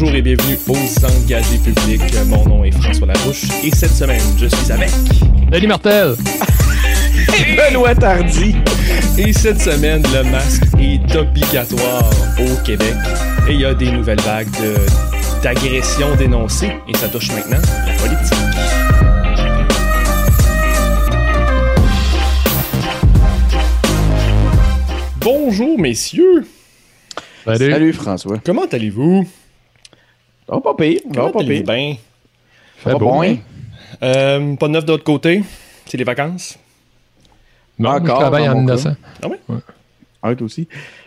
Bonjour et bienvenue aux engagés publics. Mon nom est François Larouche et cette semaine, je suis avec Denis Martel Benoît Tardy. Et cette semaine, le masque est obligatoire au Québec et il y a des nouvelles vagues de- d'agressions dénoncées et ça touche maintenant la politique. Bonjour messieurs, Salut. Salut François. comment allez-vous? Va pas pire. Va Comment pas pire. bien? Fait Pas beau, bon, hein? Euh, pas de neuf de l'autre côté, c'est les vacances. Non, Encore, je travaille en innocent. Ah ouais? Ah, toi aussi.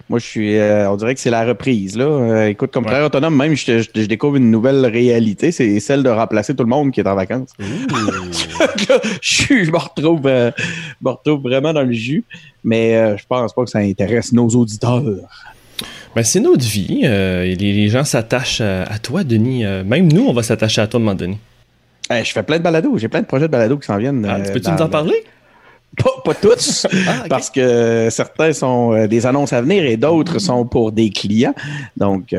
Moi, je suis. euh, on dirait que c'est la reprise, là. Euh, écoute, comme Ouais. travailleur autonome, même, je, je- je découvre une nouvelle réalité. C'est celle de remplacer tout le monde qui est en vacances. Là, je, me retrouve, euh, je me retrouve vraiment dans le jus. Mais euh, je pense pas que ça intéresse nos auditeurs. Ben, c'est notre vie. euh, les, les gens s'attachent à, à toi, Denis. Euh, même nous, on va s'attacher à toi, à un moment donné. Je fais plein de balados. J'ai plein de projets de balados qui s'en viennent. Ah, euh, Peux-tu nous en parler? Pas, pas tous, Ah, parce que certains sont des annonces à venir et d'autres sont pour des clients. Donc,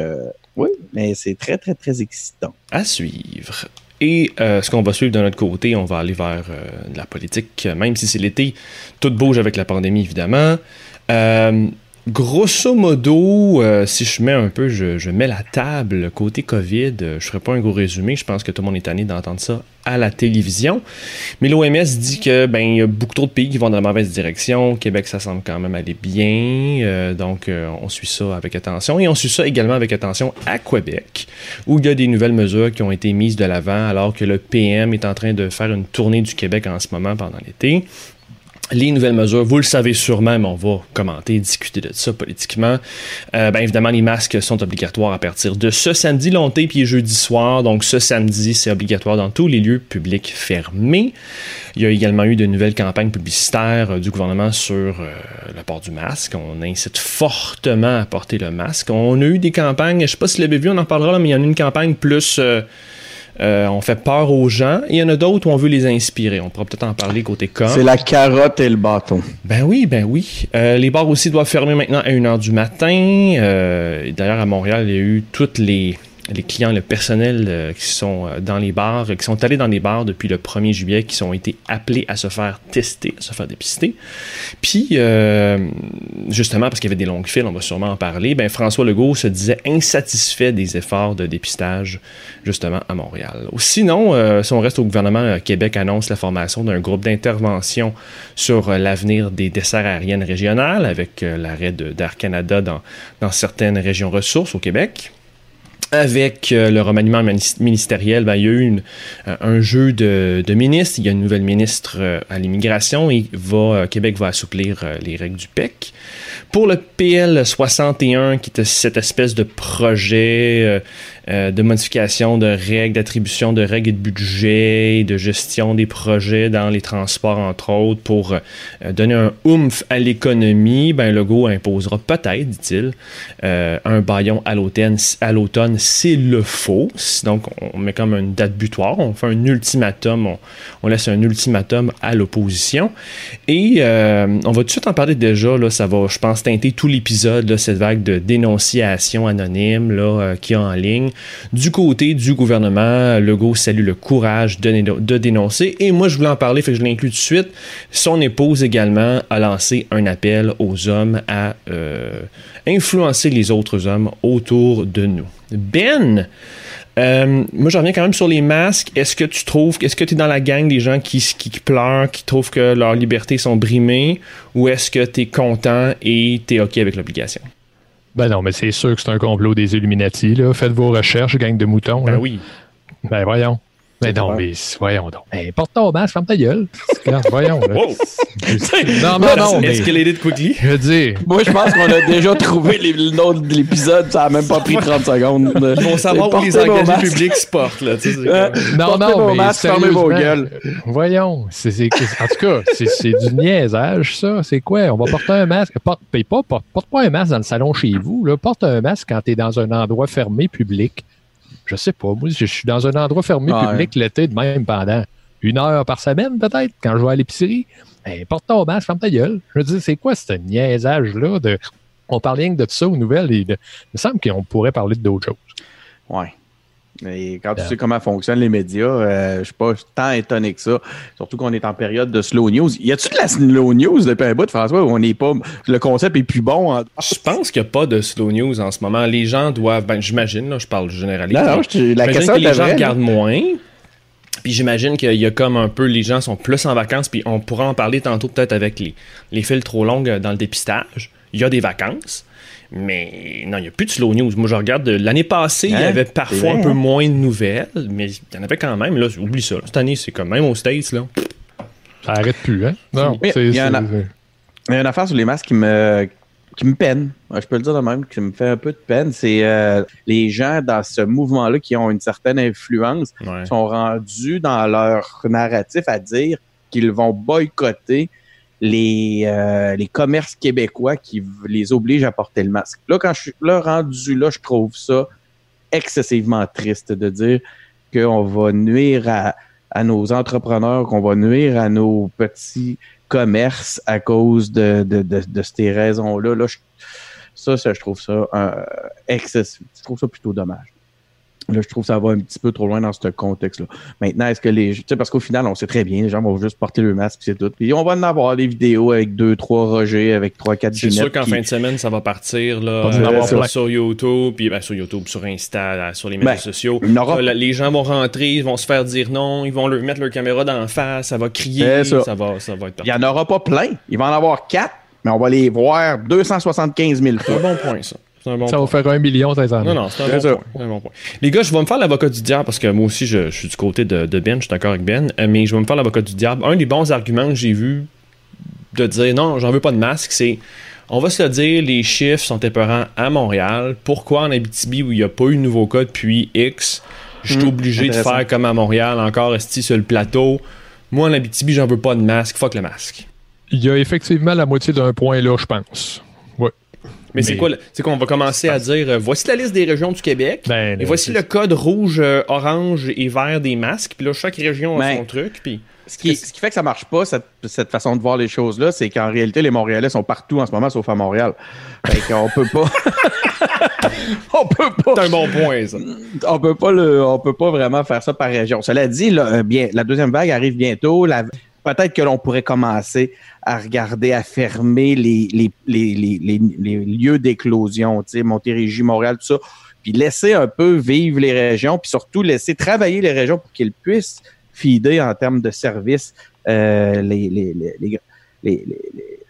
oui, mais c'est très, très, très excitant. À suivre. Et euh, ce qu'on va suivre de notre côté, on va aller vers euh, la politique, même si c'est l'été. Tout bouge avec la pandémie, évidemment. Euh, grosso modo, euh, si je mets un peu, je, mets la table côté COVID, euh, je ferai pas un gros résumé, je pense que tout le monde est tanné d'entendre ça à la télévision. Mais l'OMS dit que ben il y a beaucoup trop de pays qui vont dans la mauvaise direction. Québec, ça semble quand même aller bien. Euh, donc, euh, on suit ça avec attention. Et on suit ça également avec attention à Québec, où il y a des nouvelles mesures qui ont été mises de l'avant alors que le PM est en train de faire une tournée du Québec en ce moment pendant l'été. Les nouvelles mesures, vous le savez sûrement, mais on va commenter, discuter de ça politiquement. Euh, ben évidemment, les masques sont obligatoires à partir de ce samedi longtemps puis jeudi soir. Donc ce samedi, c'est obligatoire dans tous les lieux publics fermés. Il y a également eu de nouvelles campagnes publicitaires euh, du gouvernement sur euh, le port du masque. On incite fortement à porter le masque. On a eu des campagnes, je sais pas si vous l'avez vu, on en parlera, là, mais il y en a une campagne plus... euh, on fait peur aux gens. Et il y en a d'autres où on veut les inspirer. On pourra peut-être en parler côté com. C'est la carotte et le bâton. Ben oui, ben oui. Euh, les bars aussi doivent fermer maintenant à 1h du matin. Euh, D'ailleurs, à Montréal, il y a eu toutes les, les clients, le personnel euh, qui sont euh, dans les bars, euh, qui sont allés dans les bars depuis le 1er juillet, qui ont été appelés à se faire tester, à se faire dépister. Puis, justement, parce qu'il y avait des longues files, on va sûrement en parler, ben François Legault se disait insatisfait des efforts de dépistage, justement, à Montréal. Sinon, euh, si on reste au gouvernement, Québec annonce la formation d'un groupe d'intervention sur l'avenir des desserts aériennes régionales avec l'arrêt d'Air Canada dans certaines régions ressources au Québec. Avec euh, le remaniement minis- ministériel, ben, il y a eu euh, un jeu de, ministres. Il y a une nouvelle ministre euh, à l'immigration et Québec va assouplir les règles du PEC. Pour le PL 61, qui était cette espèce de projet de modification de règles, d'attribution de règles et de budget, de gestion des projets dans les transports, entre autres, pour euh, donner un oomph à l'économie, ben Legault imposera peut-être, dit-il, euh, un baillon à l'automne, s'il le faut. Donc, on met comme une date butoir, on fait un ultimatum, on, laisse un ultimatum à l'opposition. Et euh, on va tout de suite en parler déjà, là, ça va, je pense, teinter tout l'épisode, cette vague de dénonciation anonyme là, euh, qu'il y a en ligne. Du côté du gouvernement, Legault salue le courage de, dénoncer. Et moi, je voulais en parler, fait que je l'inclus tout de suite. Son épouse également a lancé un appel aux hommes à euh, influencer les autres hommes autour de nous. Ben, euh, moi, je reviens quand même sur les masques. Est-ce que tu trouves, est-ce que tu es dans la gang des gens qui, qui, qui pleurent, qui trouvent que leurs libertés sont brimées, ou est-ce que tu es content et tu es OK avec l'obligation? Ben non, mais c'est sûr que c'est un complot des Illuminati. Là. Faites vos recherches, gang de moutons. Ben là. oui. Ben voyons. Ben non, mais voyons donc. Ben, porte ton masque, ferme ta gueule. Voyons. là. Wow! Non, non, non, mais Escalated quickly. je veux dire, Moi, je pense qu'on a déjà trouvé le nom de l'épisode. Ça a même pas pris 30 secondes. Ils vont savoir où les engagés publics se portent. Là, tu sais, c'est Euh, comme- non, Portez non, vos mais masques, fermez vos gueules. Voyons, en tout cas, c'est, c'est du niaisage, ça. C'est quoi? On va porter un masque. Porte, paye pas, porte, porte pas un masque dans le salon chez vous. Là. Porte un masque quand tu es dans un endroit fermé public. Je sais pas, moi, je suis dans un endroit fermé public l'été de même pendant une heure par semaine, peut-être, quand je vais à l'épicerie. Ben, porte ton masque, ferme ta gueule. Je veux dire, c'est quoi ce niaisage-là de. On parle rien que de ça aux nouvelles et de- il me semble qu'on pourrait parler d'autres choses. Ouais. Et quand tu sais comment fonctionnent les médias, euh, je suis pas tant étonné que ça. Surtout qu'on est en période de slow news. Y a-tu de la slow news depuis un bout, François, où on n'est pas. Le concept est plus bon? Je pense qu'il n'y a pas de slow news en ce moment. Les gens doivent. Ben, j'imagine, là, je parle généralement. Non, non, je, la question que les gens regardent moins. Puis j'imagine qu'il y a comme un peu, les gens sont plus en vacances, puis on pourra en parler tantôt peut-être avec les, les fils trop longues dans le dépistage. Il y a des vacances. Mais non, il n'y a plus de slow news. Moi, je regarde, l'année passée, il y hein? avait parfois un peu hein? moins de nouvelles, mais il y en avait quand même. Là, oublie ça. Cette année, c'est comme même aux States. Là. Ça arrête plus, hein? Non, il y, a une affaire sur les masques qui me, qui me peine. Je peux le dire de même, qui me fait un peu de peine. C'est euh, les gens dans ce mouvement-là qui ont une certaine influence sont rendus dans leur narratif à dire qu'ils vont boycotter les, euh, les commerces québécois qui les obligent à porter le masque. Là, quand je suis là rendu là, je trouve ça excessivement triste de dire qu'on va nuire à, à nos entrepreneurs, qu'on va nuire à nos petits commerces à cause de, de, de, de ces raisons-là. Là, ça, ça, je trouve ça euh, excessif. Je trouve ça plutôt dommage. Là, je trouve que ça va un petit peu trop loin dans ce contexte-là. Maintenant, est-ce que les. Tu sais, parce qu'au final, on sait très bien, les gens vont juste porter le masque, c'est tout. Puis on va en avoir des vidéos avec deux, trois Roger, avec trois, quatre C'est sûr qu'en fin de semaine, ça va partir. Là, on va avoir sur YouTube, puis ben, sur YouTube, sur Insta, sur les médias ben, sociaux. les gens vont rentrer, ils vont se faire dire non, ils vont leur mettre leur caméra dans la face, ça va crier, ça. va, ça va être Il n'y en aura pas plein. Il va en avoir quatre, mais on va les voir 275 000 fois. C'est un bon point, ça ça va faire un million, ça Non, non, c'est un, bon point. Les gars, je vais me faire l'avocat du diable parce que moi aussi, je, suis du côté de, Ben, je suis d'accord avec Ben, euh, mais je vais me faire l'avocat du diable. Un des bons arguments que j'ai vu de dire non, j'en veux pas de masque, c'est on va se le dire, les chiffres sont épeurants à Montréal. Pourquoi en Abitibi où il n'y a pas eu de nouveau cas depuis X, je suis hmm, obligé de faire comme à Montréal, encore rester sur le plateau. Moi en Abitibi, j'en veux pas de masque, fuck le masque. Il y a effectivement la moitié d'un point là, je pense. Mais, c'est quoi C'est qu'on va commencer à dire euh, voici la liste des régions du Québec ben, et voici le code rouge, euh, orange et vert des masques. Puis là, chaque région a ben, son truc. Puis ce qui, ce qui, fait que ça marche pas, cette, cette façon de voir les choses-là, c'est qu'en réalité, les Montréalais sont partout en ce moment, sauf à Montréal. Fait qu'on peut pas. on peut pas. C'est un bon point, ça. On peut pas le, on peut pas vraiment faire ça par région. Cela dit, là, euh, bien, la deuxième vague arrive bientôt. La, peut-être que l'on pourrait commencer à regarder, à fermer les, les, les, les, les lieux d'éclosion, Montérégie, Montréal, tout ça, puis laisser un peu vivre les régions, puis surtout laisser travailler les régions pour qu'ils puissent fider en termes de services euh, les, les, les,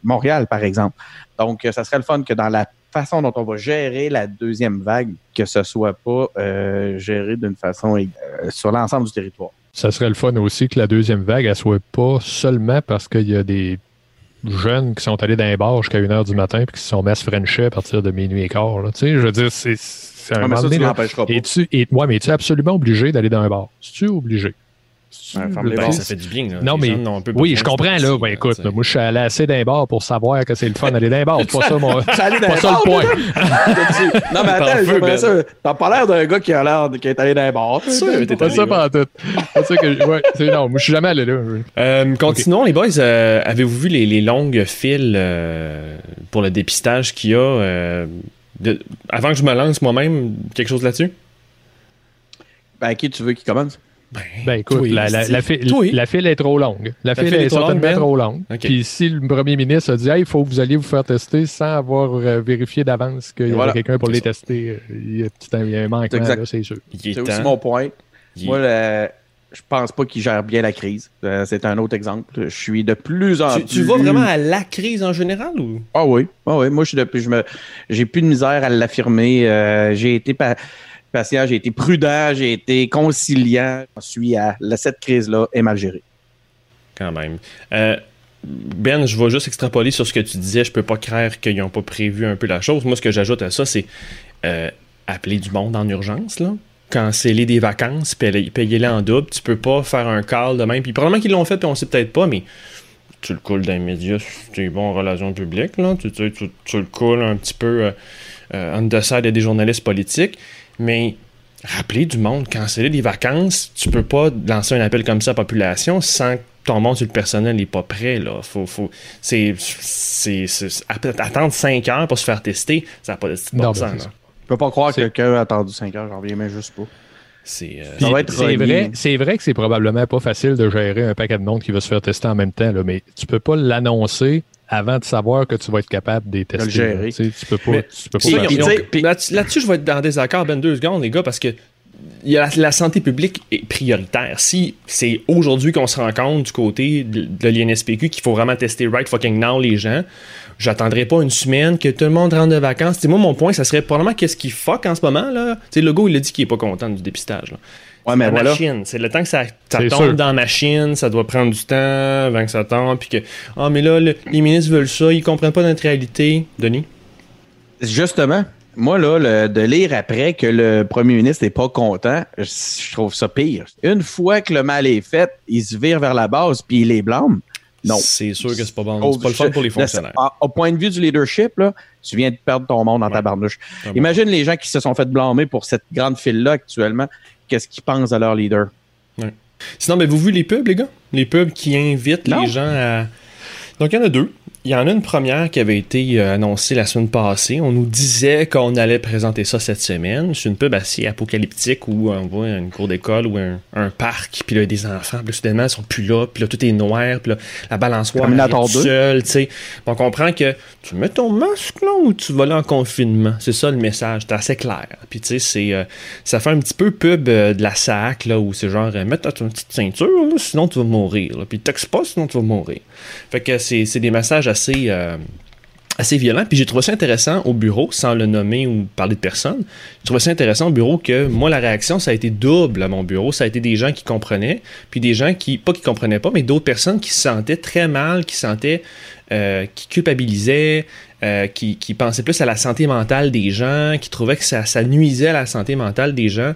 Montréal, par exemple. Donc, ça serait le fun que dans la façon dont on va gérer la deuxième vague, que ce soit pas euh, géré d'une façon euh, sur l'ensemble du territoire. Ça serait le fun aussi que la deuxième vague, elle soit pas seulement parce qu'il y a des jeunes qui sont allés dans les bars jusqu'à 1h du matin et qui se sont mis à se frencher à partir de minuit et quart. Tu sais, je veux dire, c'est un moment donné. Es-tu, et, ouais, mais es-tu absolument obligé d'aller dans un bar? Es-tu obligé? Ben, ça fait du bien. Là. Non, mais oui, je comprends. là. Ben, écoute, moi, je suis allé assez d'un bar pour savoir que c'est le fun d'aller d'un bar. C'est pas ça, mon... pas ça le point. non, mais attends, ben. ça? T'as pas l'air d'un gars qui a l'air qui est allé d'un bar. C'est pas ça pas tout. C'est ça que. Ouais, non, moi, je suis jamais allé là. Euh, continuons, les boys. Euh, avez-vous vu les, les longues files euh, pour le dépistage qu'il y a de... avant que je me lance moi-même, quelque chose là-dessus? Ben, qui tu veux qui commence? Ben, ben écoute, la, la, la, file, est trop longue. La, file, est, certainement ben? trop longue. Puis si le premier ministre a dit il faut que vous alliez vous faire tester sans avoir euh, vérifié d'avance qu'il y avait quelqu'un pour les tester, euh, il y a, un, manque là, c'est sûr. C'est aussi mon point. Moi, je pense pas qu'il gère bien la crise. Euh, c'est un autre exemple. Je suis de plus en plus. Tu vas vraiment à la crise en général ou? Ah oui. Ah oui. Moi, je suis de je me, j'ai plus de misère à l'affirmer. j'ai été j'ai été prudent, j'ai été conciliant. Je suis à cette crise-là est mal gérée. Quand même. Euh, ben, je vais juste extrapoler sur ce que tu disais. Je peux pas croire qu'ils n'ont pas prévu un peu la chose. Moi, ce que j'ajoute à ça, c'est euh, appeler du monde en urgence, là. Canceller des vacances, payer-les en double. Tu peux pas faire un call de même. Puis probablement qu'ils l'ont fait, puis on sait peut-être pas, mais tu le coules dans les médias, tu es bon en relations publiques, là. Tu, le coules un petit peu euh, on the des journalistes politiques. Mais rappeler du monde, canceller des vacances, tu peux pas lancer un appel comme ça à la population sans que ton monde sur le personnel n'est pas prêt. Là. Faut, faut, c'est, c'est, attendre 5 heures pour se faire tester, ça n'a pas de bon sens. Je peux pas croire que quelqu'un a attendu 5 heures, j'en reviens même juste pas. C'est euh, Ça va être C'est relié. vrai, c'est vrai que c'est probablement pas facile de gérer un paquet de monde qui va se faire tester en même temps, là, mais tu peux pas l'annoncer avant de savoir que tu vas être capable de les tester. gérer. là. Tu sais, tu peux pas. Mais- tu peux puis, puis- là-dessus, je vais être en désaccord, ben deux secondes, les gars, parce que il y a la, la santé publique est prioritaire. Si c'est aujourd'hui qu'on se rend compte du côté de, de l'INSPQ qu'il faut vraiment tester right fucking now les gens, j'attendrai pas une semaine que tout le monde rentre de vacances. Tu sais, moi, mon point, ça serait probablement qu'est-ce qui fuck en ce moment. là? Tu sais, le gars, il a dit qu'il est pas content du dépistage. là. Ouais, mais la voilà. machine. C'est le temps que ça, ça tombe sûr. dans la machine, ça doit prendre du temps avant que ça tombe. Puis que, ah, mais là, le- les ministres veulent ça, ils comprennent pas notre réalité. Denis? Justement, moi, là, le- de lire après que le premier ministre n'est pas content, je, je trouve ça pire. Une fois que le mal est fait, il se vire vers la base puis il les blâme. Non. C'est sûr que c'est pas bon. Oh, c'est pas le fun pour les fonctionnaires. Au point de vue du leadership, là, tu viens de perdre ton monde dans ta Ouais. barnouche. Ah bon. Imagine les gens qui se sont fait blâmer pour cette grande file-là actuellement. Qu'est-ce qu'ils pensent à leur leader? Sinon, ben, vous vu les pubs, les gars? Les pubs qui invitent Non. les gens à. Donc, il y en a deux. Il y en a une première qui avait été euh, annoncée la semaine passée. On nous disait qu'on allait présenter ça cette semaine. C'est une pub assez apocalyptique où on voit une cour d'école ou un, un parc, puis là, il y a des enfants, puis là, soudainement, ils sont plus là, puis là, tout est noir, puis là, la balançoire est toute 2. seule, tu sais. On comprend que tu mets ton masque là ou tu vas là en confinement. C'est ça le message, c'est assez clair. Puis tu sais, c'est euh, ça fait un petit peu pub euh, de la SAC là où c'est genre euh, mets ta petite ceinture là, sinon tu vas mourir. Là. Puis texte pas sinon tu vas mourir. Fait que c'est c'est des messages assez euh, assez violents. Puis j'ai trouvé ça intéressant au bureau, sans le nommer ou parler de personne. J'ai trouvé ça intéressant au bureau que moi, la réaction, ça a été double à mon bureau. Ça a été des gens qui comprenaient, puis des gens qui, pas qui comprenaient pas, mais d'autres personnes qui se sentaient très mal, qui se sentaient, euh, qui culpabilisaient, euh, qui, pensaient plus à la santé mentale des gens, qui trouvaient que ça, nuisait à la santé mentale des gens.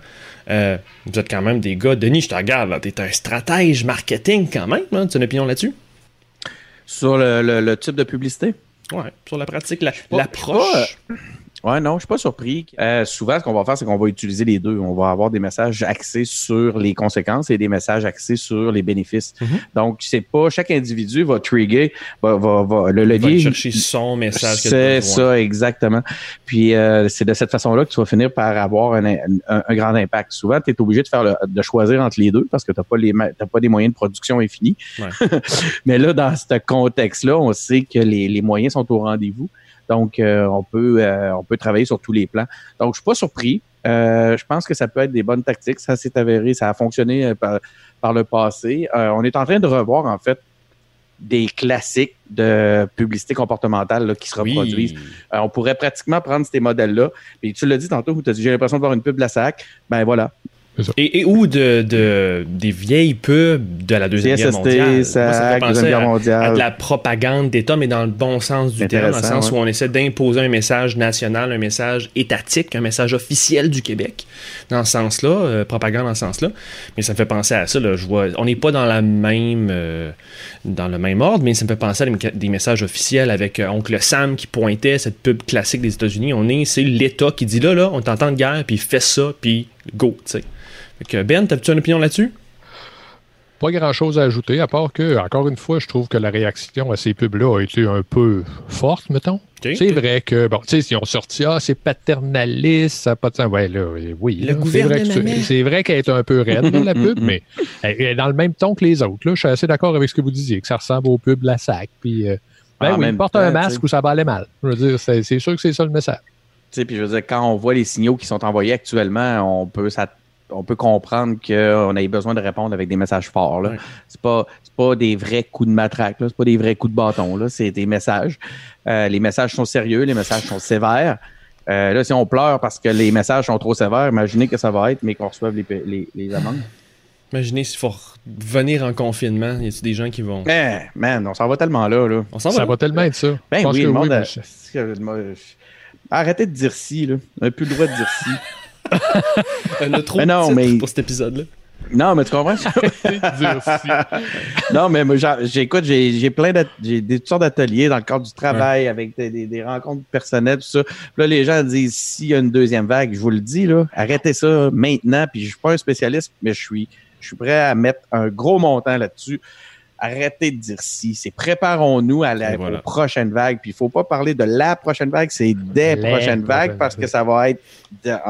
Vous êtes quand même des gars, Denis, je te regarde, t'es un stratège marketing quand même, tu as une opinion là-dessus? Sur le, le- le type de publicité? Ouais, sur la pratique, l'approche. Ouais, non, je suis pas surpris. Euh, souvent, ce qu'on va faire, c'est qu'on va utiliser les deux. On va avoir des messages axés sur les conséquences et des messages axés sur les bénéfices. Mhm. Donc, c'est pas chaque individu va trigger, va, va, va- le Il va levier. aller chercher son message. C'est ça, exactement. Puis euh, c'est de cette façon-là que tu vas finir par avoir un, un- un grand impact. Souvent, tu es obligé de faire le- de choisir entre les deux parce que tu n'as pas, les t'as pas des moyens de production infinis. Ouais. Mais là, dans ce contexte-là, on sait que les, les moyens sont au rendez-vous. Donc, euh, on, peut, euh, on peut travailler sur tous les plans. Donc, je suis pas surpris. Euh, je pense que ça peut être des bonnes tactiques. Ça s'est avéré, ça a fonctionné par, par le passé. Euh, on est en train de revoir, en fait, des classiques de publicité comportementale là, qui se Oui. reproduisent. Euh, on pourrait pratiquement prendre ces modèles-là. Puis tu l'as dit tantôt, tu as dit j'ai l'impression de voir une pub de la SAC. Ben voilà. Et, et ou de, de- des vieilles pubs de la Deuxième Guerre mondiale. Moi, ça me fait penser Deuxième Guerre à- à mondiale. de la propagande d'État, mais dans le bon sens du terme, dans le sens ouais. où on essaie d'imposer un message national, un message étatique, un message officiel du Québec, dans ce sens-là, euh, propagande dans ce sens-là. Mais ça me fait penser à ça. Là, je vois, on n'est pas dans la même, euh, dans le même ordre, mais ça me fait penser à des messages officiels avec euh, Oncle Sam qui pointait cette pub classique des États-Unis. On est, c'est l'État qui dit là, là, on t'entend de guerre, puis fais ça, puis go, tu sais. Fait que Ben, t'as-tu une opinion là-dessus? Pas grand-chose à ajouter, à part que, encore une fois, je trouve que la réaction à ces pubs-là a été un peu forte, mettons. C'est vrai que, bon, tu sais, si on sorti, ah, c'est paternaliste, ça n'a pas de sens. Ouais, là, oui. Le c'est vrai, c'est- vrai qu'elle est un peu raide, là, la pub, mais elle est dans le même ton que les autres. Là. Je suis assez d'accord avec ce que vous disiez, que ça ressemble aux pubs de la SAC. Puis, euh, ben En oui, même porte temps, un masque ou ça va aller mal. Je veux dire, c'est c'est sûr que c'est ça le message. Tu sais, puis je veux dire, quand on voit les signaux qui sont envoyés actuellement, on peut s'att- on peut comprendre qu'on ait besoin de répondre avec des messages forts. Là. Ouais. C'est pas c'est pas des vrais coups de matraque, là. c'est pas des vrais coups de bâton. Là. C'est des messages. Euh, les messages sont sérieux, les messages sont sévères. Euh, là, si on pleure parce que les messages sont trop sévères, imaginez que ça va être, mais qu'on reçoive les, les, les amendes. Imaginez s'il faut venir en confinement, y a-t-il des gens qui vont? Mais, man, on s'en va tellement là. là. On s'en Ça va. va tellement être ça. Ben oui, le monde. a- Arrêtez de dire si, là. On n'a plus le droit de dire si. On a trop Mais non, mais- pour cet épisode-là. Non, mais tu comprends? non, mais j'écoute, j'ai j'ai plein j'ai des toutes sortes d'ateliers dans le cadre du travail, avec des, des- des rencontres personnelles, tout ça. Puis là, les gens disent s'il y a une deuxième vague, je vous le dis, là, arrêtez ça maintenant. Puis je suis pas un spécialiste, mais je suis, je suis prêt à mettre un gros montant là-dessus. Arrêtez de dire si. C'est préparons-nous à la prochaine vague. Puis il faut pas parler de la prochaine vague, c'est des prochaines vagues parce que ça va être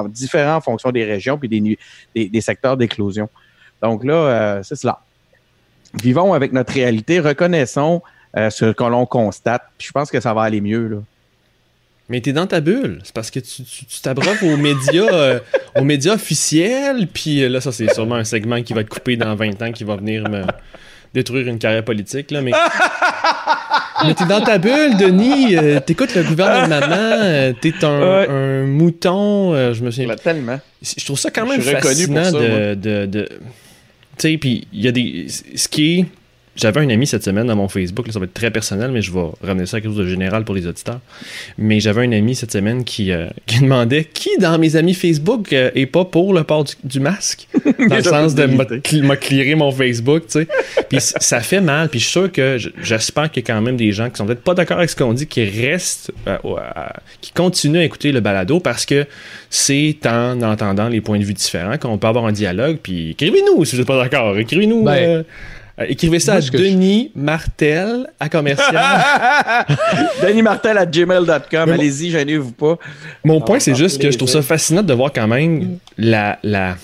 différent en fonction des régions puis des, des, secteurs d'éclosion. Donc là, euh, c'est cela. Vivons avec notre réalité, reconnaissons euh, ce que l'on constate. Puis je pense que ça va aller mieux. Là. Mais t'es dans ta bulle. C'est parce que tu t'abreuves aux médias, euh, aux médias officiels. Puis là, ça, c'est sûrement un segment qui va être coupé dans 20 ans qui va venir me détruire une carrière politique, là, mais... mais t'es dans ta bulle, Denis, euh, t'écoutes le gouvernement, euh, t'es un, mouton, euh, je me souviens... tellement. Je trouve ça quand même fascinant de... de, de... Tu sais, puis il y a des... Ce qui est j'avais un ami cette semaine dans mon Facebook, ça va être très personnel, mais je vais ramener ça à quelque chose de général pour les auditeurs. Mais j'avais un ami cette semaine qui, euh, demandait qui dans mes amis Facebook euh, est pas pour le port du, masque? Dans le sens de m'a clearé mon Facebook, tu sais. Puis ça fait mal, puis je suis sûr que j'espère qu'il y a quand même des gens qui sont peut-être pas d'accord avec ce qu'on dit, qui restent, euh, qui continuent à écouter le balado parce que c'est en entendant les points de vue différents qu'on peut avoir un dialogue. Puis écrivez-nous si vous n'êtes pas d'accord. Écrivez-nous. Ben, euh, écrivez ça à Denis Martel à commercial. Denis Martel à gmail.com. Allez-y, gênez-vous pas. Mon point, c'est juste que je trouve ça fascinant de voir quand même la, la,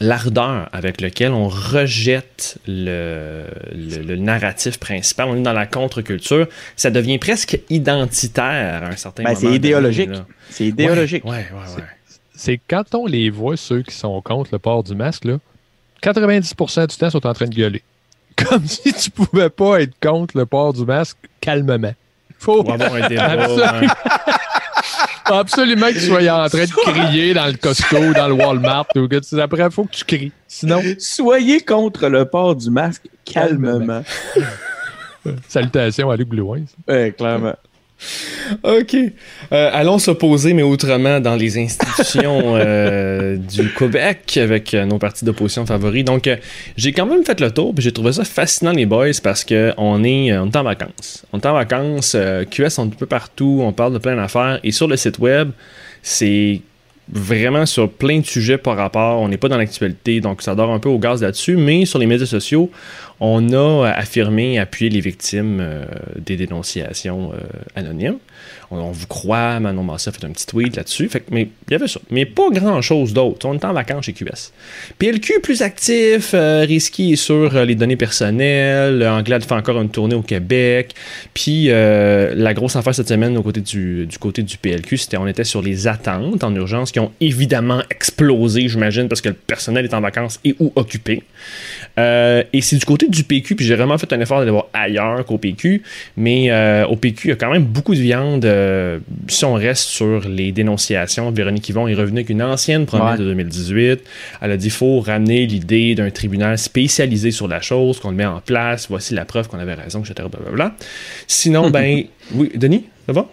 l'ardeur avec lequel on rejette le, le, narratif principal. On est dans la contre-culture. Ça devient presque identitaire à un certain ben, moment. C'est idéologique. C'est idéologique. Ouais, ouais, ouais. C'est quand on les voit, ceux qui sont contre le port du masque, là, 90% du temps, sont en train de gueuler. Comme si tu pouvais pas être contre le port du masque calmement. Faut avoir un débat. Absolument, absolument que tu sois en train de crier dans le Costco, dans le Walmart. Ou que après, il faut que tu cries. Sinon. Soyez contre le port du masque calmement. Salutations à Luc Blouin. Oui, clairement. OK. Euh, allons s'opposer, mais autrement, dans les institutions euh, du Québec avec euh, nos partis d'opposition favoris. Donc, j'ai quand même fait le tour, puis j'ai trouvé ça fascinant, les boys, parce qu'on est, on est en vacances. On est en vacances, QS, on est un peu partout, on parle de plein d'affaires, et sur le site web, c'est vraiment sur plein de sujets par rapport. On n'est pas dans l'actualité, donc ça dort un peu au gaz là-dessus. Mais sur les médias sociaux, on a affirmé appuyer les victimes euh, des dénonciations euh, anonymes. On, vous croit, Manon Massa fait un petit tweet là-dessus. Mais il y avait ça. Mais pas grand-chose d'autre. On est en vacances chez QS. PLQ plus actif, euh, risqué sur les données personnelles. Anglade fait encore une tournée au Québec. Puis la grosse affaire cette semaine du, du côté du PLQ, c'était on était sur les attentes en urgence qui ont évidemment explosé, j'imagine, parce que le personnel est en vacances et ou occupé. et c'est du côté du PQ, puis j'ai vraiment fait un effort d'aller voir ailleurs qu'au PQ, mais euh, au PQ, il y a quand même beaucoup de viande. Euh, si on reste sur les dénonciations, Véronique Yvon est revenue avec une ancienne promesse de 2018. Elle a dit faut ramener l'idée d'un tribunal spécialisé sur la chose, qu'on le met en place, voici la preuve qu'on avait raison, etc. Blablabla. Sinon, ben, oui, Denis, ça va?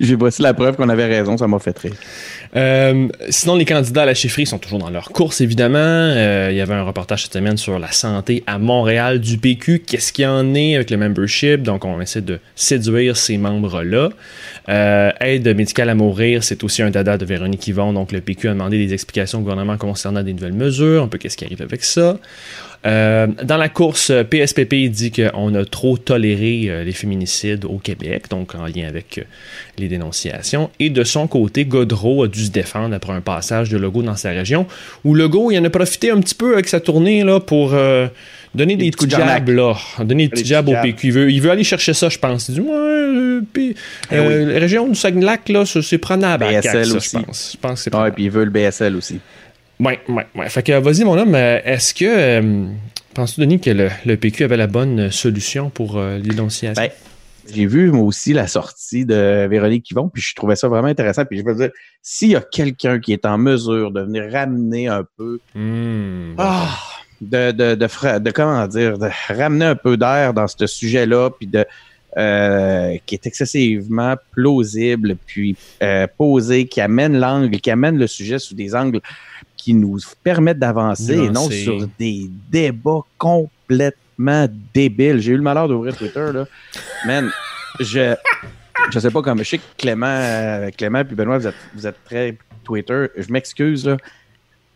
J'ai voici la preuve qu'on avait raison, ça m'a fait rire. Euh, sinon, les candidats à la chefferie sont toujours dans leur course, évidemment. Euh, il y avait un reportage cette semaine sur la santé à Montréal du PQ. Qu'est-ce qu'il y en est avec le membership? Donc, on essaie de séduire ces membres-là. Euh, aide médicale à mourir, c'est aussi un dada de Véronique Yvon. Donc, le PQ a demandé des explications au gouvernement concernant des nouvelles mesures, un peu qu'est-ce qui arrive avec ça? Euh, dans la course, PSPP dit qu'on a trop toléré euh, les féminicides au Québec, donc en lien avec les dénonciations. Et de son côté, Godreau a dû se défendre après un passage de Legault dans sa région, où Legault il en a profité un petit peu avec sa tournée là, pour donner des, petits jabs, là. Donner des petits jabs au PQ. Il veut, il veut, aller chercher ça, je pense. Il dit, ouais, eh la région du Saguenay, là, c'est prenable BSL à aussi. je pense. Je pense que c'est puis il veut le BSL aussi. Oui, oui, oui. Fait que vas-y, mon homme, euh, est-ce que. Euh, penses-tu, Denis, que le, PQ avait la bonne solution pour euh, l'énonciation? Ben, j'ai vu, moi aussi, la sortie de Véronique Yvon, puis je trouvais ça vraiment intéressant. Puis je veux dire, s'il y a quelqu'un qui est en mesure de venir ramener un peu. Ah, de, de, de, de, comment dire, de ramener un peu d'air dans ce sujet-là, puis de. qui est excessivement plausible, puis posé, qui amène l'angle, qui amène le sujet sous des angles qui nous permettent d'avancer et non sur des débats complètement débiles. J'ai eu le malheur d'ouvrir Twitter, là. Man, je, je sais pas comment. Je sais que Clément, euh, Clément puis Benoît, vous êtes, vous êtes très Twitter. Je m'excuse, là.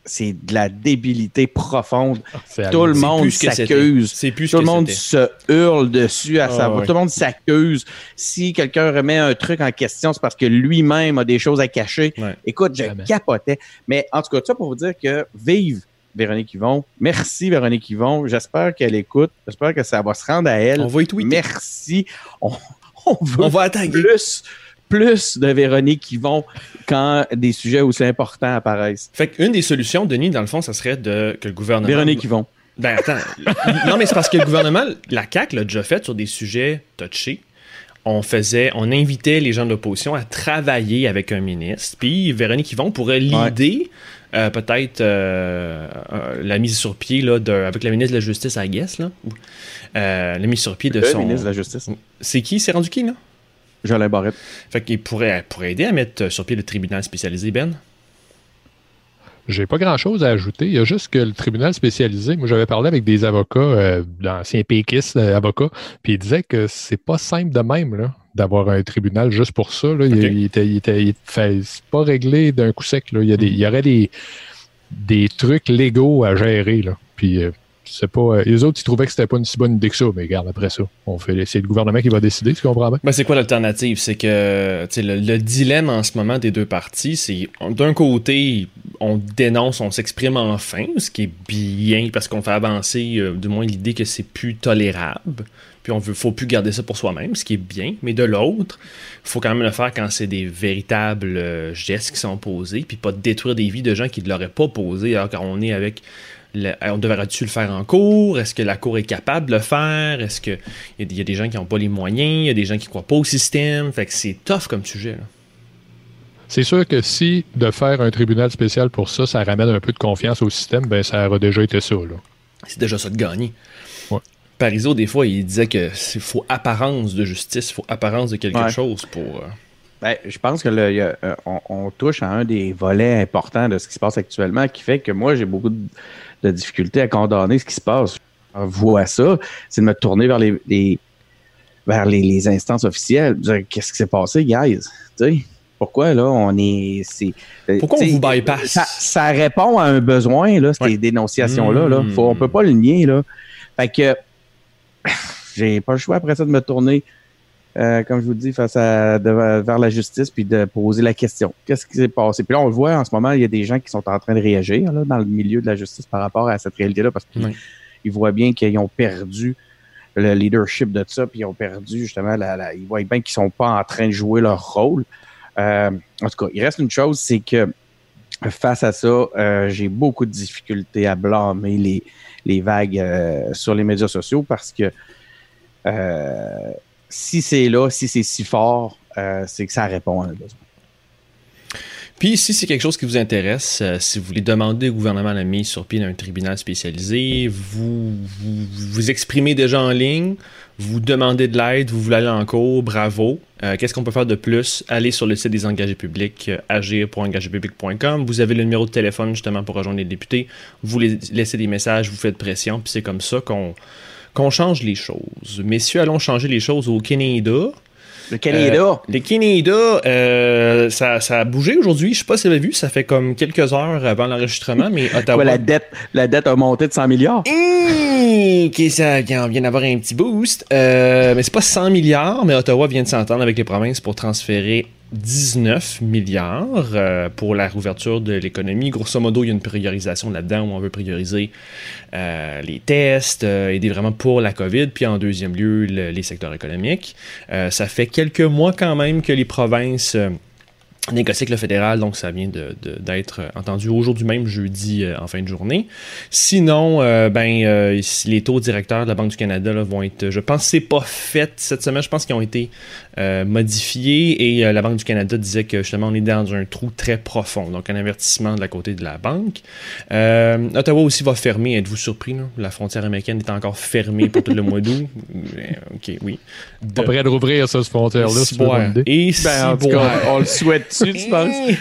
C'est de la débilité profonde. Ah, Tout le monde s'accuse. Tout le monde se hurle dessus à ah, savoir. Tout le monde s'accuse. Si quelqu'un remet un truc en question, c'est parce que lui-même a des choses à cacher. Écoute, je capotais. Mais en tout cas, ça pour vous dire que vive Véronique Yvon. Merci Véronique Yvon. J'espère qu'elle écoute. J'espère que ça va se rendre à elle. On va y tweeter. Merci. On, veut on va plus plus de Véronique qui vont quand des sujets aussi importants apparaissent. Fait qu'une des solutions, Denis, dans le fond, ça serait de, que le gouvernement. Véronique qui vont. Ben attends. non, mais c'est parce que le gouvernement, la CAQ l'a déjà fait sur des sujets touchés. On faisait, on invitait les gens de l'opposition à travailler avec un ministre. Puis Véronique Yvon pourrait l'idée, euh, peut-être euh, euh, la mise sur pied là, de, avec la ministre de la Justice, à Guess, là. la mise sur pied de le son. ministre de la Justice. C'est qui? C'est rendu qui, là? Jolin Barrette. Fait qu'il pourrait, pourrait aider à mettre sur pied le tribunal spécialisé, Ben? J'ai pas grand chose à ajouter. Il y a juste que le tribunal spécialisé, moi j'avais parlé avec des avocats, euh, d'anciens péquistes euh, avocats, puis ils disaient que c'est pas simple de même d'avoir un tribunal juste pour ça. Il, était, il, était, fait, pas réglé d'un coup sec. Là. Il, y a des, il y aurait des, des trucs légaux à gérer. Là. Puis euh, c'est pas. Euh, les autres, ils trouvaient que c'était pas une si bonne idée que ça, mais regarde, après ça, on fait, c'est le gouvernement qui va décider, tu comprends bien? Ben, c'est quoi l'alternative? C'est que le, le dilemme en ce moment des deux parties, c'est d'un côté, on dénonce, on s'exprime enfin, ce qui est bien parce qu'on fait avancer euh, du moins l'idée que c'est plus tolérable. Puis on veut, faut plus garder ça pour soi-même, ce qui est bien. Mais de l'autre, il faut quand même le faire quand c'est des véritables euh, gestes qui sont posés, puis pas détruire des vies de gens qui ne l'auraient pas posé, alors qu'on est avec on devrait-tu le faire en cours? Est-ce que la cour est capable de le faire? Est-ce qu'il y, y, a des gens qui n'ont pas les moyens? Il y a des gens qui ne croient pas au système? Fait que c'est tough comme sujet. C'est sûr que si de faire un tribunal spécial pour ça, ça ramène un peu de confiance au système, ben ça aurait déjà été ça. C'est déjà ça de gagner. Ouais. des fois, il disait que faut apparence de justice, il faut apparence de quelque chose pour. Euh, ben, je pense que euh, on, touche à un des volets importants de ce qui se passe actuellement qui fait que moi, j'ai beaucoup de, de difficulté à condamner ce qui se passe. Je vois ça, c'est de me tourner vers les, vers les, instances officielles. Qu'est-ce qui s'est passé, guys? pourquoi là on est. pourquoi on vous bypass? Ça, ça, répond à un besoin, là, ces dénonciations-là. Là. Faut, on peut pas le nier. Là. Fait que j'ai pas le choix après ça de me tourner euh, comme je vous dis, face à vers la justice, puis de poser la question. Qu'est-ce qui s'est passé? Puis là, on le voit en ce moment, il y a des gens qui sont en train de réagir là, dans le milieu de la justice par rapport à cette réalité-là, parce qu'ils voient bien qu'ils ont perdu le leadership de ça, puis ils ont perdu justement, la, ils voient bien qu'ils sont pas en train de jouer leur rôle. Euh, en tout cas, il reste une chose, c'est que face à ça, euh, j'ai beaucoup de difficultés à blâmer les, les vagues euh, sur les médias sociaux parce que euh, si c'est là, si c'est si fort, euh, c'est que ça répond à un besoin. Puis, si c'est quelque chose qui vous intéresse, euh, si vous voulez demander au gouvernement la mise sur pied d'un tribunal spécialisé, vous, vous, exprimez déjà en ligne, vous demandez de l'aide, vous voulez aller en cours, bravo. Euh, qu'est-ce qu'on peut faire de plus? Allez sur le site des engagés publics, agir.engagépublic.com. Vous avez le numéro de téléphone justement pour rejoindre les députés. Vous laissez des messages, vous faites pression, puis c'est comme ça qu'on qu'on change les choses. Messieurs, allons changer les choses au Canada. Le Canada. Euh, le Canada, euh, ça, ça, a bougé aujourd'hui. Je sais pas si vous avez vu, ça fait comme quelques heures avant l'enregistrement, mais Ottawa. la, dette, la dette a monté de 100 milliards. Mmh, ça vient d'avoir un petit boost. Euh, mais c'est pas 100 milliards, mais Ottawa vient de s'entendre avec les provinces pour transférer 19 milliards euh, pour la rouverture de l'économie. Grosso modo, il y a une priorisation là-dedans où on veut prioriser euh, les tests, euh, aider vraiment pour la COVID, puis en deuxième lieu, les secteurs économiques. ça fait quelques mois quand même que les provinces négocier avec le fédéral, donc ça vient d'être entendu aujourd'hui même, jeudi, euh, en fin de journée. Sinon, euh, ben, euh, les taux directeurs de la Banque du Canada vont être, je pense, c'est pas fait cette semaine, je pense qu'ils ont été modifiés et la Banque du Canada disait que justement on est dans un trou très profond, donc un avertissement de la côté de la banque. Ottawa aussi va fermer, êtes-vous surpris, la frontière américaine est encore fermée pour tout le mois d'août. ok, oui. De... Pas prêt de rouvrir cette frontière-là, si Et ben, en tout cas, on le souhaite tu penses?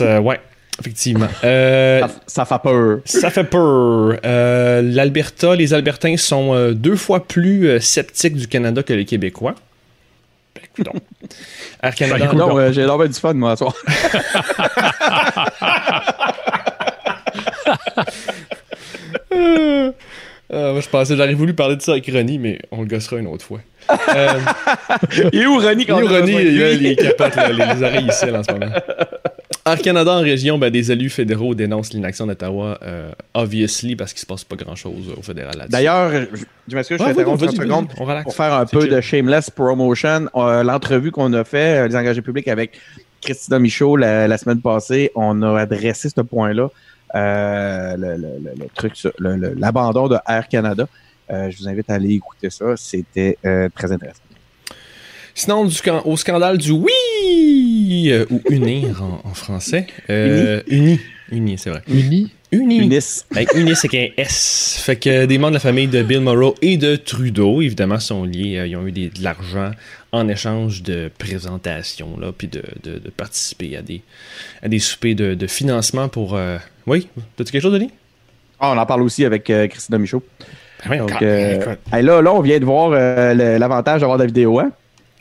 ouais, effectivement. Euh, ça, fait peur. Ça fait peur. Euh, L'Alberta, les Albertains sont euh, deux fois plus sceptiques du Canada que les Québécois. Air Canada. non, euh, j'ai l'air du fun, moi, ce soir. Euh, je pensais, j'aurais voulu parler de ça avec Ronnie, mais on le gossera une autre fois. Euh, il est où Ronnie quand il est où on a Ronnie? Il, là, les, les oreilles ici en ce moment. Air Canada en région, ben, des élus fédéraux dénoncent l'inaction d'Ottawa, euh, obviously, parce qu'il se passe pas grand-chose au fédéral là-dessus. D'ailleurs, je m'excuse, je Ouais, t'interromps vas-y, 30 vas-y, secondes. on relaxe. pour faire un peu chill. de shameless promotion, euh, l'entrevue qu'on a fait, les engagés publics avec Christina Michaud la, la semaine passée, on a adressé ce point-là, euh, le, le- le- le truc, sur- l'abandon de Air Canada. Euh, je vous invite à aller écouter ça, c'était euh, très intéressant. Sinon, du au scandale du oui ou unir en, en français. Euh, uni. Uni, c'est vrai. Uni. Uni. Unis. Avec uni, c'est qu'un S. Fait que des membres de la famille de Bill Morrow et de Trudeau, évidemment, sont liés. Euh, Ils ont eu des- de l'argent en échange de présentations, là, puis de, de- de participer à des, à des soupers de, de financement pour. euh, Oui, t'as-tu quelque chose, Denis? Ah, on en parle aussi avec euh, Christina Michaud. Ah, Donc, euh, hey, là, là, on vient de voir euh, l'avantage d'avoir de la vidéo. Hein?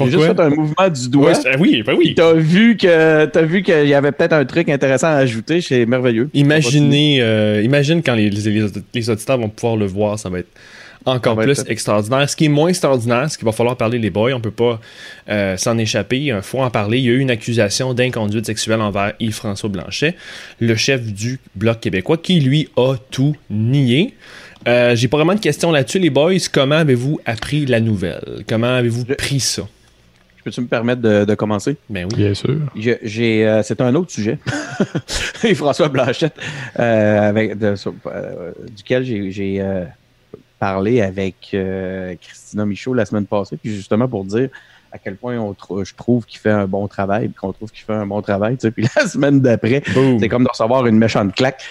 J'ai juste fait un mouvement du doigt. Oui, ben oui. T'as vu que t'as vu qu'il y avait peut-être un truc intéressant à ajouter, c'est merveilleux. Imaginez, imagine quand les, les, les auditeurs vont pouvoir le voir, ça va être encore plus extraordinaire. Ce qui est moins extraordinaire, c'est qu'il va falloir parler les boys, on peut pas euh, s'en échapper, il faut en parler. Il y a eu une accusation d'inconduite sexuelle envers Yves-François Blanchet, le chef du Bloc québécois, qui lui a tout nié. Euh, J'ai pas vraiment de questions là-dessus, les boys. Comment avez-vous appris la nouvelle? Comment avez-vous Je- pris ça? Peux-tu me permettre de, de commencer? Ben oui. Bien sûr. J'ai, euh, c'est un autre sujet. Et François Blanchette, euh, avec, de- sur- euh, duquel j'ai, parlé avec euh, Christina Michaud la semaine passée, puis justement pour dire à quel point on je trouve qu'il fait un bon travail, puis qu'on trouve qu'il fait un bon travail. tu sais. Puis la semaine d'après, c'est comme de recevoir une méchante claque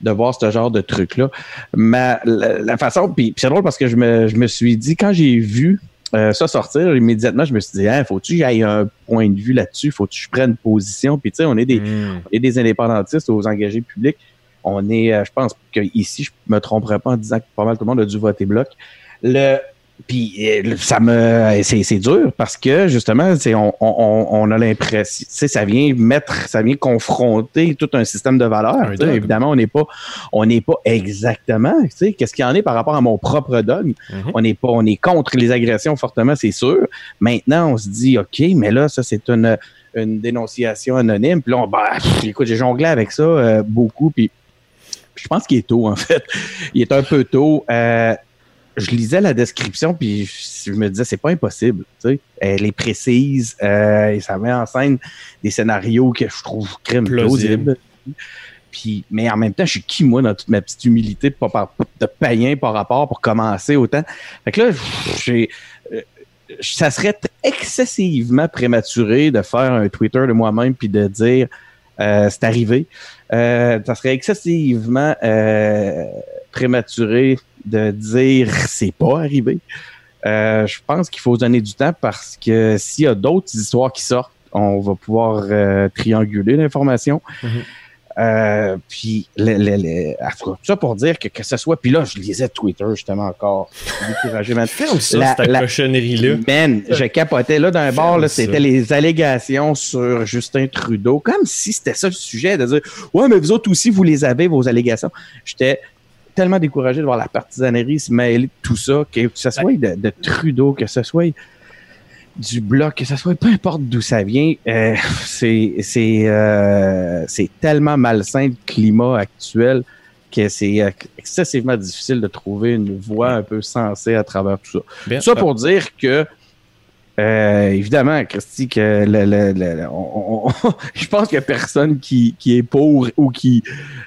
de voir ce genre de truc-là. Mais la, la façon, puis, c'est drôle parce que je me, je me suis dit, quand j'ai vu euh, ça sortir, immédiatement, je me suis dit, hein, faut-tu que j'aille un point de vue là-dessus? Faut-tu que je prenne position? Puis tu sais, on est des, Mm. on est des indépendantistes aux engagés publics. On est, euh, je pense que ici, je me tromperai pas en disant que pas mal tout le monde a dû voter bloc. Le, puis euh, ça me, c'est, c'est dur parce que justement, c'est on, on, on a l'impression, tu sais, ça vient mettre, ça vient confronter tout un système de valeurs. Évidemment, on n'est pas, on n'est pas exactement, tu sais, qu'est-ce qu'il y en est par rapport à mon propre dogme. Mhm. On n'est pas, on est contre les agressions fortement, c'est sûr. Maintenant, on se dit, ok, mais là, ça c'est une, une dénonciation anonyme. Puis là, on, bah, pff, écoute, j'ai jonglé avec ça euh, beaucoup. Puis je pense qu'il est tôt, en fait. Il est un peu tôt. Euh, je lisais la description, puis je, me disais, c'est pas impossible. Tu sais. Elle est précise, euh, et ça met en scène des scénarios que je trouve crème Plausible. plausibles. Puis, mais en même temps, je suis qui, moi, dans toute ma petite humilité pas par- de païen par rapport pour commencer autant? Fait que là, j'ai. euh, Ça serait excessivement prématuré de faire un Twitter de moi-même puis de dire c'est arrivé. Euh, ça serait excessivement euh, prématuré de dire c'est pas arrivé. Euh, je pense qu'il faut donner du temps parce que s'il y a d'autres histoires qui sortent, on va pouvoir euh, trianguler l'information. Mhm. Euh, puis, le, le, le- tout ça pour dire que, que ce soit. Puis là, je lisais Twitter justement encore. Découragé, man. Ça, La- cette la- cochonnerie-là. Man, je capotais. Là, d'un bord, c'était les allégations sur Justin Trudeau. Comme si c'était ça le sujet, de dire Ouais, mais vous autres aussi, vous les avez, vos allégations. J'étais tellement découragé de voir la partisanerie se mêler de tout ça, que ce soit de, de Trudeau, que ce soit du bloc, que ce soit peu importe d'où ça vient, euh, c'est c'est euh, c'est tellement malsain le climat actuel que c'est euh, excessivement difficile de trouver une voie un peu sensée à travers tout ça. Bien. Ça pour dire que, euh, évidemment, Christy, que le, le- le- le- on- on- je pense qu'il n'y a personne qui, qui est pour ou qui,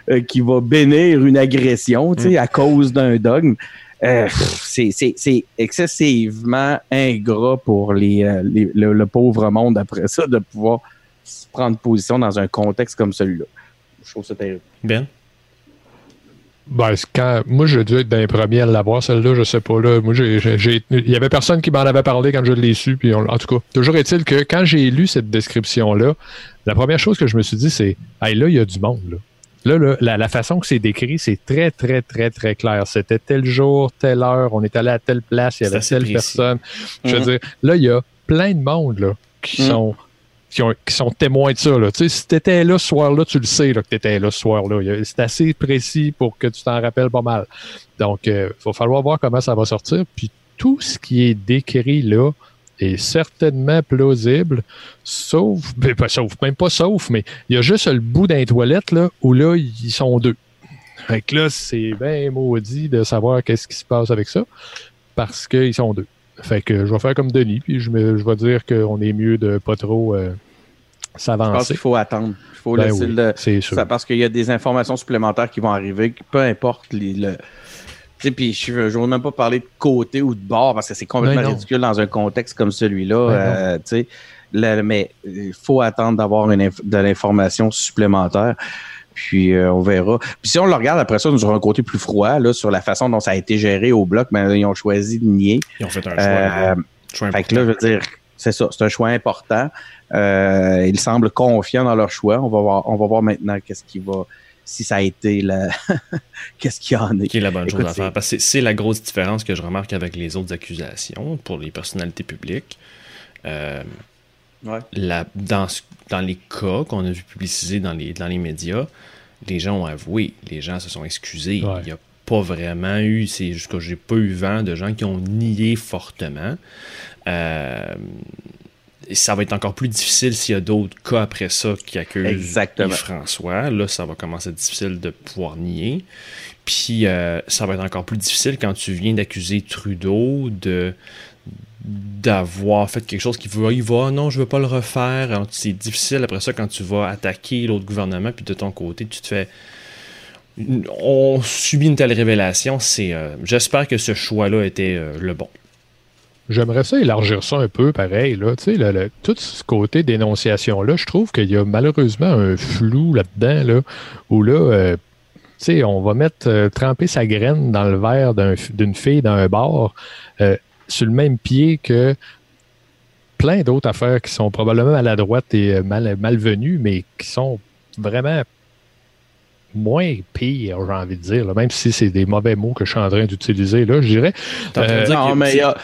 euh, qui va bénir une agression tu sais, à cause d'un dogme. Euh, c'est- excessivement ingrat pour les, euh, les- le, le pauvre monde après ça de pouvoir se prendre position dans un contexte comme celui-là. Je trouve ça terrible. Ben? Ben, c'est quand, moi, j'ai dû être dans les premiers à l'avoir, celle-là, je sais pas. Là, moi, j'ai- il y avait personne qui m'en avait parlé quand je l'ai su. Puis on- en tout cas, toujours est-il que quand j'ai lu cette description-là, la première chose que je me suis dit, c'est Hey, là, il y a du monde. Là, là, là, la, la façon que c'est décrit, c'est très, très, très, très clair. C'était tel jour, telle heure, on est allé à telle place, il y avait telle précis. personne. Je veux Mhm. dire, là, il y a plein de monde, là. qui mm. sont qui, sont témoins de ça. Là. Tu sais, si tu étais là ce soir-là, tu le sais là, que tu étais là ce soir-là. C'est assez précis pour que tu t'en rappelles pas mal. Donc, il euh, va falloir voir comment ça va sortir. Puis tout ce qui est décrit là est certainement plausible, sauf, ben, pas sauf, même pas sauf, mais il y a juste le bout d'un toilette là, où là, ils sont deux. Fait que là, c'est bien maudit de savoir qu'est-ce qui se passe avec ça, parce qu'ils sont deux. Fait que je vais faire comme Denis, puis je, me, je vais dire qu'on est mieux de pas trop euh, s'avancer. Je pense qu'il faut attendre. Il faut ben laisser le. Ça, parce qu'il y a des informations supplémentaires qui vont arriver, peu importe les, le. Puis je ne veux même pas parler de côté ou de bord parce que c'est complètement ben ridicule dans un contexte comme celui-là. Ben euh, mais il faut attendre d'avoir de l'information supplémentaire. Puis euh, on verra. Puis si on le regarde après ça, nous aurons un côté plus froid là, sur la façon dont ça a été géré au bloc, mais ils ont choisi de nier. Ils ont fait un choix. Euh, fait que là, je veux dire, c'est ça, c'est un choix important. Euh, ils semblent confiants dans leur choix. On va voir, on va voir maintenant qu'est-ce qui va, si ça a été la, qu'est-ce qu'il y en est. Qui est la bonne chose à faire. Parce que c'est la grosse différence que je remarque avec les autres accusations pour les personnalités publiques. Euh, la, dans, dans les cas qu'on a vu publicisés dans les, dans les médias, les gens ont avoué, les gens se sont excusés. Il n'y a pas vraiment eu, c'est juste que j'ai pas eu vent de gens qui ont nié fortement. Euh, ça va être encore plus difficile s'il y a d'autres cas après ça qui accusent François. Là, ça va commencer à être difficile de pouvoir nier. Puis euh, ça va être encore plus difficile quand tu viens d'accuser Trudeau de d'avoir fait quelque chose qui va, il va, non, je veux pas le refaire. C'est difficile après ça quand tu vas attaquer l'autre gouvernement, puis de ton côté, tu te fais. On subit une telle révélation. C'est, euh, j'espère que ce choix-là était euh, le bon. J'aimerais ça élargir ça un peu, pareil. Là. Tu sais, tout ce côté dénonciation-là, je trouve qu'il y a malheureusement un flou là-dedans, là, où là, euh, tu sais, on va mettre, tremper sa graine dans le verre d'une fille dans un bar sur le même pied que plein d'autres affaires qui sont probablement maladroites et euh, mal, malvenues, mais qui sont vraiment moins pires, j'ai envie de dire, même si c'est des mauvais mots que je suis en train d'utiliser, là, je dirais. Euh, non, mais il y a,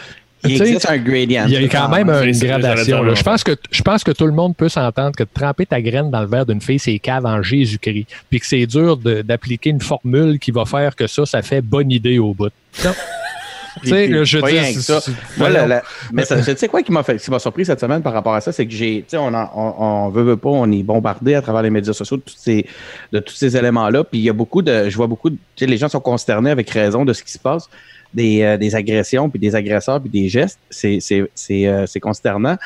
existe un gradient. Il y a quand même une gradation. Je, pense que, je pense que tout le monde peut s'entendre que de tremper ta graine dans le verre d'une fille, c'est cave en Jésus-Christ. Puis que c'est dur d'appliquer une formule qui va faire que ça, ça fait bonne idée au bout. Tu sais, je dis. Ça. mais tu sais quoi qui m'a fait, qui m'a surpris cette semaine par rapport à ça, c'est que j'ai, tu sais, on, on, veut, veut pas, on est bombardé à travers les médias sociaux de tous ces, de tous ces éléments-là. Puis il y a beaucoup de, je vois beaucoup, tu sais, les gens sont consternés avec raison de ce qui se passe, des, euh, des agressions, puis des agresseurs, puis des gestes. C'est, c'est, c'est, euh, c'est consternant.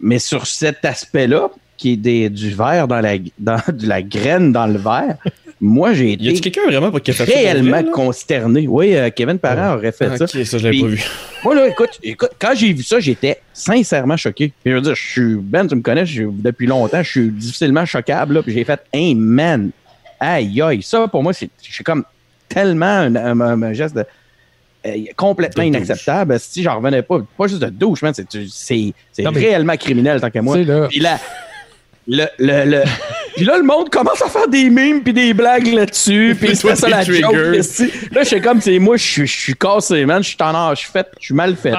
Mais sur cet aspect-là, qui est des, du verre dans la, dans, de la graine dans le verre, moi, j'ai été. Y a quelqu'un vraiment qui a fait réellement consterné. Oui, euh, Kevin Parent aurait fait ça. Ok, ça, je l'avais pas vu. Moi, là, écoute, écoute quand j'ai vu ça, j'étais sincèrement choqué. Puis, je veux dire, je suis, Ben, tu me connais, je, depuis longtemps, je suis difficilement choquable, là, puis j'ai fait, hey, man, aïe, aïe. Ça, pour moi, c'est comme tellement un, geste de, euh, complètement inacceptable. Si j'en revenais pas, pas juste de douche, man, c'est réellement criminel tant que moi. Puis là, le, le, le... puis là, le monde commence à faire des mimes puis des blagues là-dessus. Puis c'est ça la joke. Là, je suis comme, c'est moi, je suis cassé, man. Je suis en je suis fait, je suis mal fait.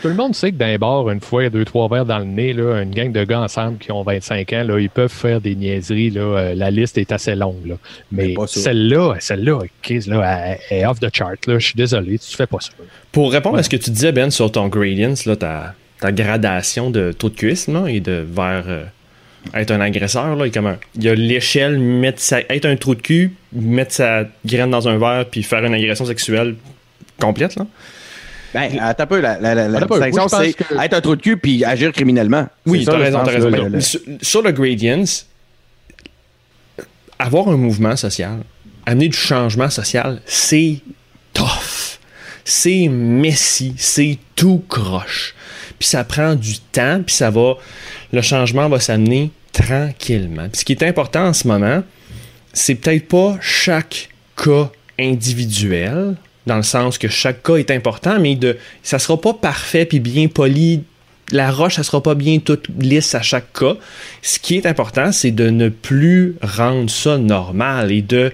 Tout le monde sait que dans les bars, une fois, deux, trois verres dans le nez, là, une gang de gars ensemble qui ont 25 ans, là, ils peuvent faire des niaiseries. Là, euh, la liste est assez longue. Là. Mais, celle-là, celle-là, là, elle est off the chart. Là. Je suis désolé, tu fais pas ça. Pour répondre à ce que tu disais, Ben, sur ton gradient, là, ta, ta gradation de taux de cuisse et de verre. Euh, être un agresseur, là, il y a l'échelle, mettre sa, être un trou de cul, mettre sa graine dans un verre, puis faire une agression sexuelle complète, là. Ben, attends un peu, la, la, la, distinction, c'est être un trou de cul puis agir criminellement. Oui, t'as raison, t'as raison. Sur, le gradient, avoir un mouvement social, amener du changement social, c'est tough. C'est messy, c'est tout croche. Puis ça prend du temps, puis ça va le changement va s'amener tranquillement. ce qui est important en ce moment, c'est peut-être pas chaque cas individuel, dans le sens que chaque cas est important, mais de, ça sera pas parfait puis bien poli. La roche, ça sera pas bien toute lisse à chaque cas. Ce qui est important, c'est de ne plus rendre ça normal et de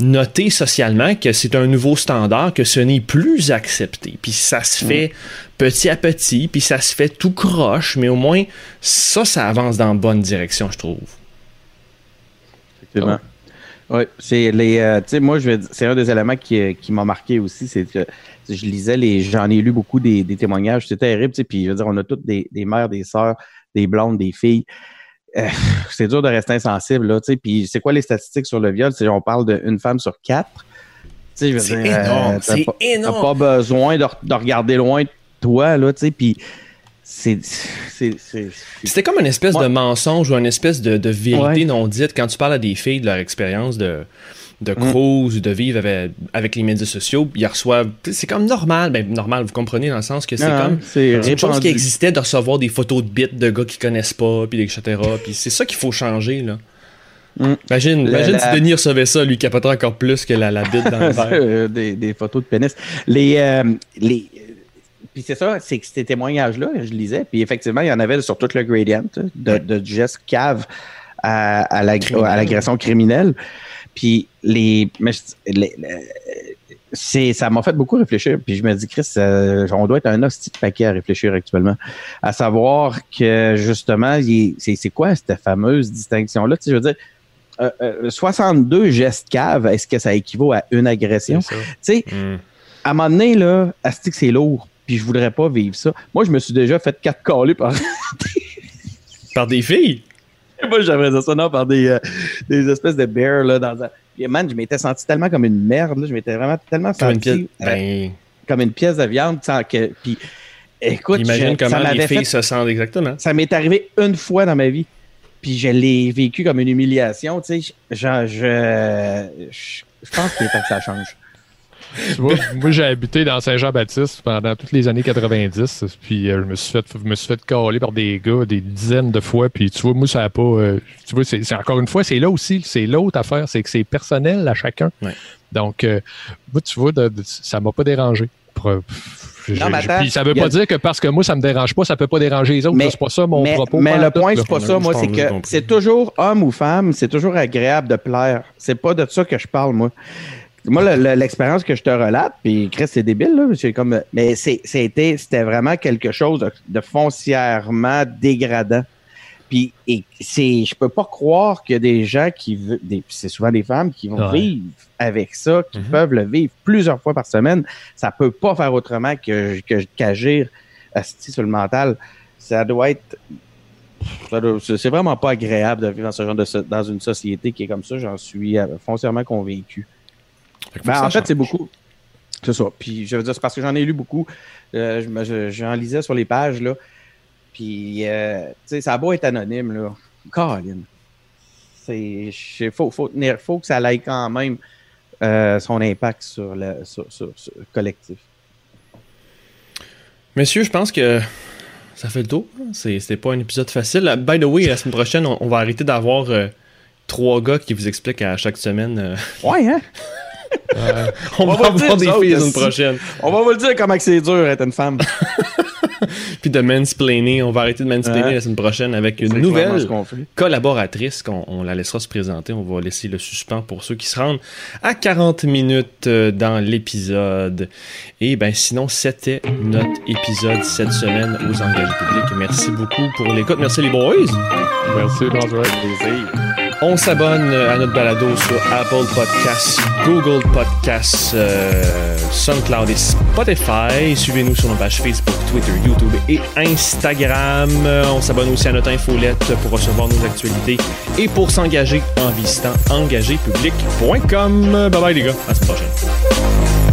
noté socialement que c'est un nouveau standard, que ce n'est plus accepté. Puis ça se fait petit à petit, puis ça se fait tout croche, mais au moins, ça, ça avance dans la bonne direction, je trouve. Effectivement. Oui, c'est les. Euh, tu sais, moi, je c'est un des éléments qui, qui m'a marqué aussi, c'est que je lisais les. J'en ai lu beaucoup des, des témoignages, c'était terrible, tu sais, puis je veux dire, on a toutes des, des mères, des sœurs, des blondes, des filles. Euh, c'est dur de rester insensible, là, tu sais. Puis c'est quoi les statistiques sur le viol? On parle d'une femme sur quatre. C'est énorme, euh, c'est énorme. T'as pas besoin de, de, regarder loin de toi, là, tu sais, puis c'était comme une espèce de mensonge ou une espèce de, vérité non dite quand tu parles à des filles de leur expérience de, de mm. cruise ou de vivre avec, les médias sociaux. Ils reçoivent. C'est comme normal. Ben, normal, vous comprenez, dans le sens que c'est comme. C'est une chose qui existait de recevoir des photos de bits de gars qui connaissent pas, puis etc. puis c'est ça qu'il faut changer, là. Mm. Imagine, imagine si Denis recevait ça, lui capoterait encore plus que la, la bite dans le verre. des, des, photos de pénis. Les, euh, les, puis c'est ça, c'est que ces témoignages-là, je lisais, puis effectivement, il y en avait sur tout le gradient de, de geste cave à, à l'agression criminelle. Puis les, c'est, ça m'a fait beaucoup réfléchir. Puis je me dis, Chris, euh, on doit être un hostie de paquet à réfléchir actuellement. À savoir que justement, c'est, quoi cette fameuse distinction-là? Tu sais, je veux dire, 62 euh, euh, gestes cave, est-ce que ça équivaut à une agression? Tu sais, hmm. à un moment donné, là, c'est lourd puis je voudrais pas vivre ça. Moi, je me suis déjà fait quatre calés par... par des filles? Moi, j'aimerais ça, non, par des, euh, des espèces de bears, là, dans un... Puis, man, je m'étais senti tellement comme une merde, là. Je m'étais vraiment tellement comme senti... Une pièce, euh, ben... comme une pièce de viande, sans que... Puis, écoute... Imagine comment les filles se sentent exactement. Ça m'est arrivé une fois dans ma vie. Puis, je l'ai vécu comme une humiliation, tu sais. Genre, je... Je, je pense qu'il est temps que ça change moi, j'ai habité dans Saint-Jean-Baptiste pendant toutes les années 90. Puis euh, je me suis fait, je me suis fait caler par des gars des dizaines de fois. Puis tu vois, moi, ça n'a pas. Euh, tu vois, c'est, encore une fois, c'est là aussi, c'est l'autre affaire, c'est que c'est personnel à chacun. Donc, euh, moi, tu vois, de, ça m'a pas dérangé. puis ça veut pas dire que parce que moi, ça me dérange pas, ça peut pas déranger les autres. C'est pas ça mon propos. Mais le point, c'est pas ça, moi, c'est que c'est toujours homme ou femme, c'est toujours agréable de plaire. C'est pas de ça que je parle, moi. Moi, l'expérience que je te relate, puis Chris, c'est débile, là, comme, mais c'était, vraiment quelque chose de, foncièrement dégradant. Puis, et c'est, je peux pas croire qu'il y a des gens qui, des, c'est souvent des femmes qui vont vivre avec ça, qui mm-hmm. peuvent le vivre plusieurs fois par semaine. Ça peut pas faire autrement que, qu'agir sur le mental. Ça doit être c'est vraiment pas agréable de vivre dans ce genre de dans une société qui est comme ça, j'en suis euh, foncièrement convaincu. Ben, en fait, c'est beaucoup. C'est ça. Puis je veux dire, c'est parce que j'en ai lu beaucoup. Euh, j'en lisais sur les pages, là. Puis, euh, tu sais, ça a beau être anonyme, là. Colin. C'est. Faut, faut, faut que ça aille quand même euh, son impact sur le, sur, collectif. Messieurs, je pense que ça fait le tour. C'était pas un épisode facile. By the way, la semaine prochaine, on, va arrêter d'avoir trois gars qui vous expliquent à chaque semaine. Ouais, hein? on, va, avoir des filles la prochaine. On va vous le dire comment c'est dur d'être une femme. Puis de mansplainer, on va arrêter de mansplainer la semaine prochaine avec une nouvelle collaboratrice qu'on on la laissera se présenter. On va laisser le suspens pour ceux qui se rendent à 40 minutes euh, dans l'épisode. Et ben sinon, c'était notre épisode cette semaine aux engagés publics. Merci beaucoup pour l'écoute. Merci les boys. Merci, plaisir. On s'abonne à notre balado sur Apple Podcasts, Google Podcasts, euh, SoundCloud et Spotify. Suivez-nous sur nos pages Facebook, Twitter, YouTube et Instagram. On s'abonne aussi à notre infolette pour recevoir nos actualités et pour s'engager en visitant engagépublic.com. Bye bye les gars, à la semaine prochaine.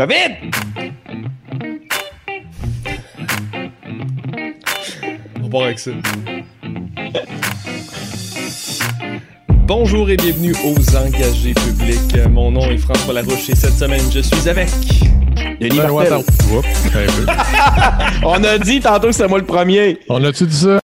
COVID. On part avec ça. Bonjour et bienvenue aux engagés publics. Mon nom est François Larouche et cette semaine, je suis avec Denis ben Martel. Ben, ben, On a dit tantôt que c'est moi le premier. On a-tu dit ça?